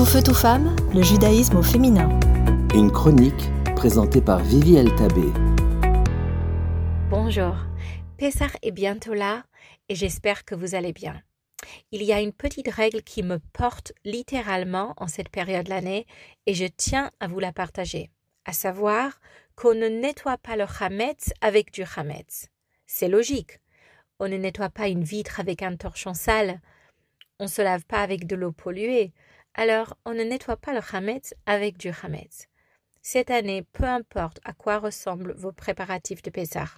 Tout feu, tout femme, le judaïsme au féminin. Une chronique présentée par Vivi Tabé. Bonjour, Pessah est bientôt là et j'espère que vous allez bien. Il y a une petite règle qui me porte littéralement en cette période de l'année et je tiens à vous la partager, à savoir qu'on ne nettoie pas le chametz avec du chametz. C'est logique. On ne nettoie pas une vitre avec un torchon sale. On ne se lave pas avec de l'eau polluée alors on ne nettoie pas le chametz avec du chametz. Cette année, peu importe à quoi ressemblent vos préparatifs de Pessah,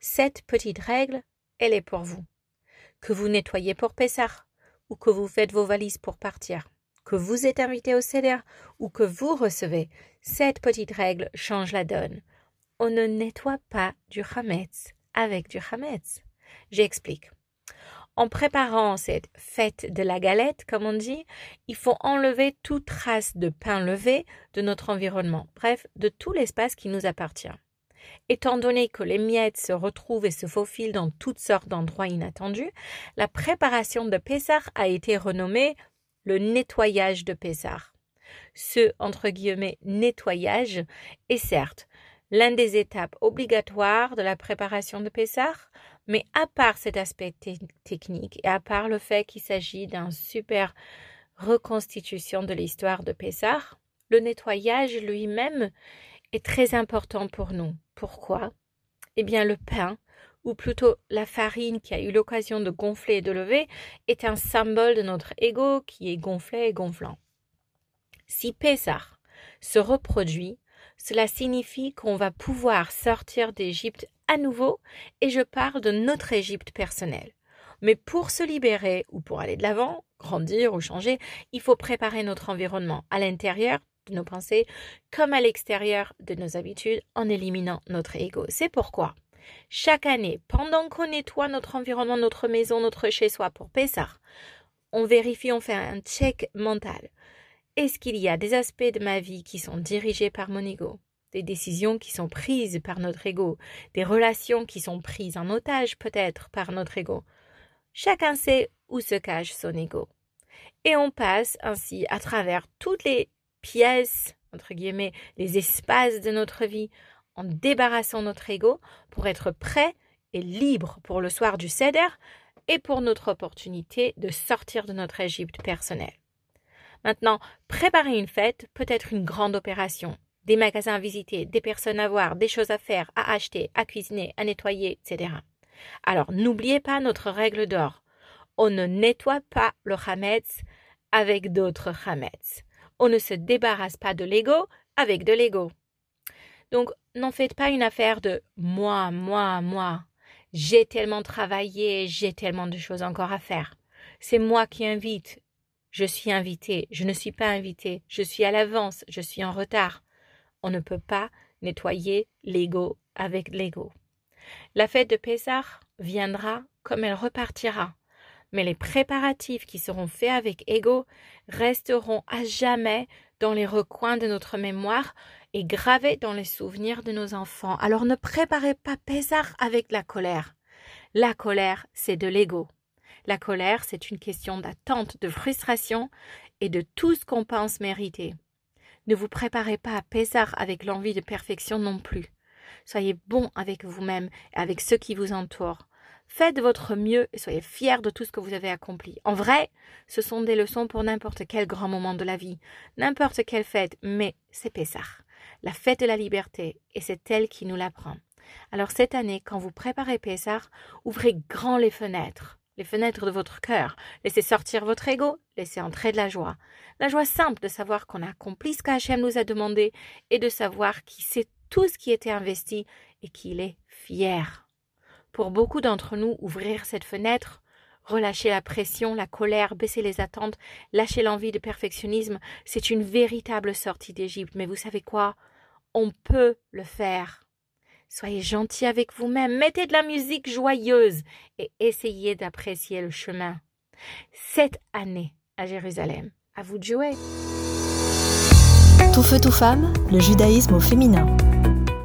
cette petite règle, elle est pour vous. Que vous nettoyez pour Pessah, ou que vous faites vos valises pour partir, que vous êtes invité au CEDER ou que vous recevez, cette petite règle change la donne. On ne nettoie pas du chametz avec du chametz. J'explique. En préparant cette fête de la galette, comme on dit, il faut enlever toute trace de pain levé de notre environnement, bref, de tout l'espace qui nous appartient. Étant donné que les miettes se retrouvent et se faufilent dans toutes sortes d'endroits inattendus, la préparation de Pessah a été renommée le nettoyage de Pessah. Ce nettoyage est certes l'un des étapes obligatoires de la préparation de Pessah, mais à part cet aspect technique et à part le fait qu'il s'agit d'une super reconstitution de l'histoire de Pessah, le nettoyage lui-même est très important pour nous. Pourquoi? Eh bien, le pain, ou plutôt la farine qui a eu l'occasion de gonfler et de lever, est un symbole de notre ego qui est gonflé et gonflant. Si Pessah se reproduit, cela signifie qu'on va pouvoir sortir d'Égypte à nouveau et je parle de notre Égypte personnelle. Mais pour se libérer ou pour aller de l'avant, grandir ou changer, il faut préparer notre environnement à l'intérieur de nos pensées comme à l'extérieur de nos habitudes en éliminant notre ego. C'est pourquoi chaque année, pendant qu'on nettoie notre environnement, notre maison, notre chez-soi pour Pessah, on vérifie, on fait un check mental. Est-ce qu'il y a des aspects de ma vie qui sont dirigés par mon ego? Des décisions qui sont prises par notre ego, des relations qui sont prises en otage peut-être par notre ego. Chacun sait où se cache son ego. Et on passe ainsi à travers toutes les pièces, entre guillemets, les espaces de notre vie, en débarrassant notre ego pour être prêt et libre pour le soir du Seder et pour notre opportunité de sortir de notre Égypte personnelle. Maintenant, préparer une fête peut être une grande opération, des magasins à visiter, des personnes à voir, des choses à faire, à acheter, à cuisiner, à nettoyer, etc. Alors n'oubliez pas notre règle d'or. On ne nettoie pas le chametz avec d'autres chametz. On ne se débarrasse pas de l'ego avec de l'ego. Donc n'en faites pas une affaire de moi, moi, moi. J'ai tellement travaillé, j'ai tellement de choses encore à faire. C'est moi qui invite. Je suis invité, je ne suis pas invité, je suis à l'avance, je suis en retard. On ne peut pas nettoyer l'ego avec l'ego. La fête de Pessah viendra comme elle repartira, mais les préparatifs qui seront faits avec ego resteront à jamais dans les recoins de notre mémoire et gravés dans les souvenirs de nos enfants. Alors ne préparez pas Pessah avec la colère. La colère, c'est de l'ego. La colère, c'est une question d'attente, de frustration et de tout ce qu'on pense mériter. Ne vous préparez pas à Pessah avec l'envie de perfection non plus. Soyez bon avec vous-même et avec ceux qui vous entourent. Faites votre mieux et soyez fiers de tout ce que vous avez accompli. En vrai, ce sont des leçons pour n'importe quel grand moment de la vie, n'importe quelle fête, mais c'est Pessah, la fête de la liberté, et c'est elle qui nous l'apprend. Alors cette année, quand vous préparez Pessah, ouvrez grand les fenêtres les fenêtres de votre cœur. Laissez sortir votre ego, laissez entrer de la joie. La joie simple de savoir qu'on a accompli ce qu'Hachem nous a demandé et de savoir qu'il sait tout ce qui était investi et qu'il est fier. Pour beaucoup d'entre nous, ouvrir cette fenêtre, relâcher la pression, la colère, baisser les attentes, lâcher l'envie de perfectionnisme, c'est une véritable sortie d'Égypte. Mais vous savez quoi? On peut le faire. Soyez gentil avec vous-même, mettez de la musique joyeuse et essayez d'apprécier le chemin. Cette année à Jérusalem, à vous de jouer. Tout feu, tout femme, le judaïsme au féminin.